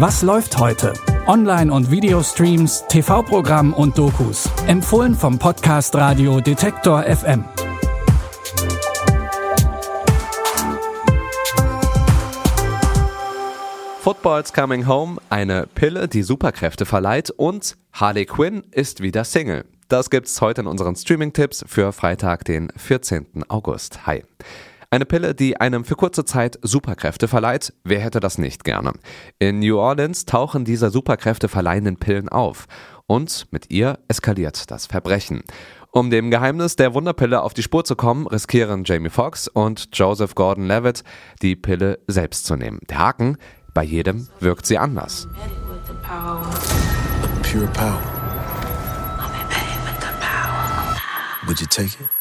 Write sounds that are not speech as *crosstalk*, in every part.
Was läuft heute? Online- und Videostreams, TV-Programm und Dokus. Empfohlen vom Podcast Radio Detektor FM. Football's Coming Home, eine Pille, die Superkräfte verleiht und Harley Quinn ist wieder Single. Das gibt's heute in unseren Streaming-Tipps für Freitag, den 14. August. Hi. Eine Pille, die einem für kurze Zeit Superkräfte verleiht. Wer hätte das nicht gerne? In New Orleans tauchen diese Superkräfte verleihenden Pillen auf. Und mit ihr eskaliert das Verbrechen. Um dem Geheimnis der Wunderpille auf die Spur zu kommen, riskieren Jamie Foxx und Joseph Gordon-Levitt, die Pille selbst zu nehmen. Der Haken, bei jedem wirkt sie anders. Would you take it?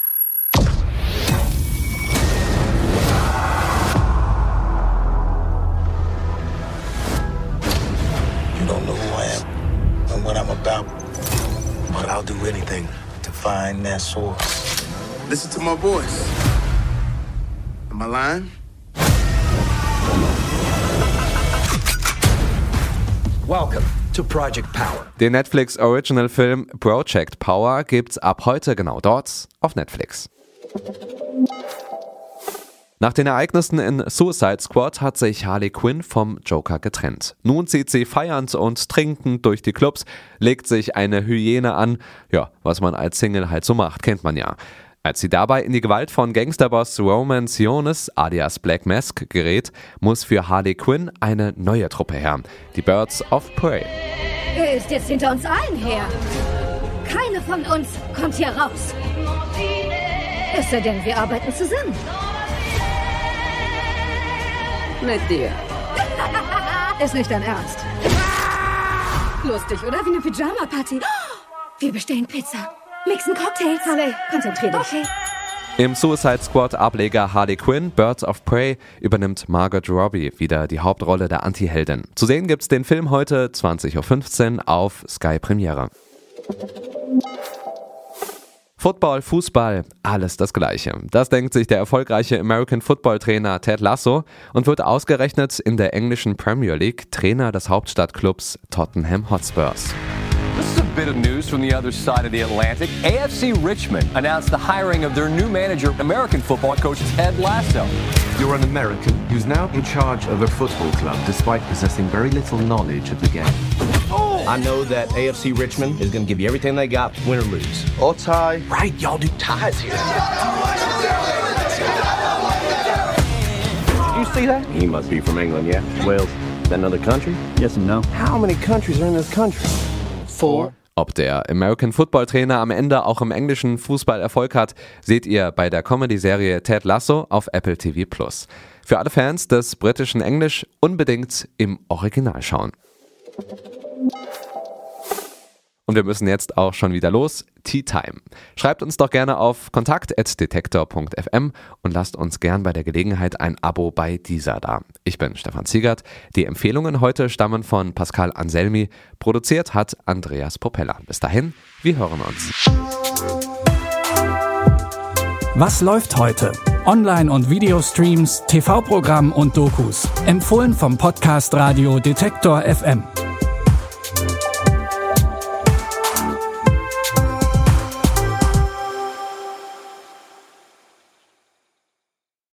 What I'm about, but I'll do anything to find that source. Listen to my voice. Am I lying? Welcome to Project Power. Den Netflix Original Film Project Power gibt's ab heute genau dort auf Netflix. Nach den Ereignissen in Suicide Squad hat sich Harley Quinn vom Joker getrennt. Nun zieht sie feiernd und trinkend durch die Clubs, legt sich eine Hyäne an. Ja, was man als Single halt so macht, kennt man ja. Als sie dabei in die Gewalt von Gangsterboss Roman Sionis alias Black Mask gerät, muss für Harley Quinn eine neue Truppe her. Die Birds of Prey. Er ist jetzt hinter uns allen her. Keine von uns kommt hier raus. Es sei denn, wir arbeiten zusammen. Mit dir. *laughs* Ist nicht dein Ernst. Lustig, oder? Wie eine Pyjama-Party. *gasps* Wir bestellen Pizza. Mixen Cocktails. Harley, konzentrier dich. Okay. Im Suicide Squad Ableger Harley Quinn, Birds of Prey, übernimmt Margot Robbie wieder die Hauptrolle der Anti-Heldin. Zu sehen gibt's den Film heute 20.15 Uhr auf Sky Premiere. Football, Fußball, alles das Gleiche. Das denkt sich der erfolgreiche American Football Trainer Ted Lasso und wird ausgerechnet in der englischen Premier League Trainer des Hauptstadtclubs Tottenham Hotspurs. This is a bit of news from the other side of the Atlantic. AFC Richmond announced the hiring of their new manager, American football coach Ted Lasso. You're an American who's now in charge of a football club despite possessing very little knowledge of the game. I know that AFC Richmond is going to give you everything they got, win or lose. Or tie. Right, y'all do ties here. Did you see that? He must be from England, yeah? Wales. Is that another country? Yes and no. How many countries are in this country? Four. Ob der American Football Trainer am Ende auch im englischen Fußball Erfolg hat, seht ihr bei der Comedy-Serie Ted Lasso auf Apple TV Plus. Für alle Fans des britischen Englisch unbedingt im Original schauen. Und wir müssen jetzt auch schon wieder los. Tea Time. Schreibt uns doch gerne auf kontakt.detektor.fm und lasst uns gern bei der Gelegenheit ein Abo bei dieser da. Ich bin Stefan Ziegert. Die Empfehlungen heute stammen von Pascal Anselmi. Produziert hat Andreas Popella. Bis dahin, wir hören uns. Was läuft heute? Online- und Videostreams, TV-Programm und Dokus. Empfohlen vom Podcast Radio Detektor FM.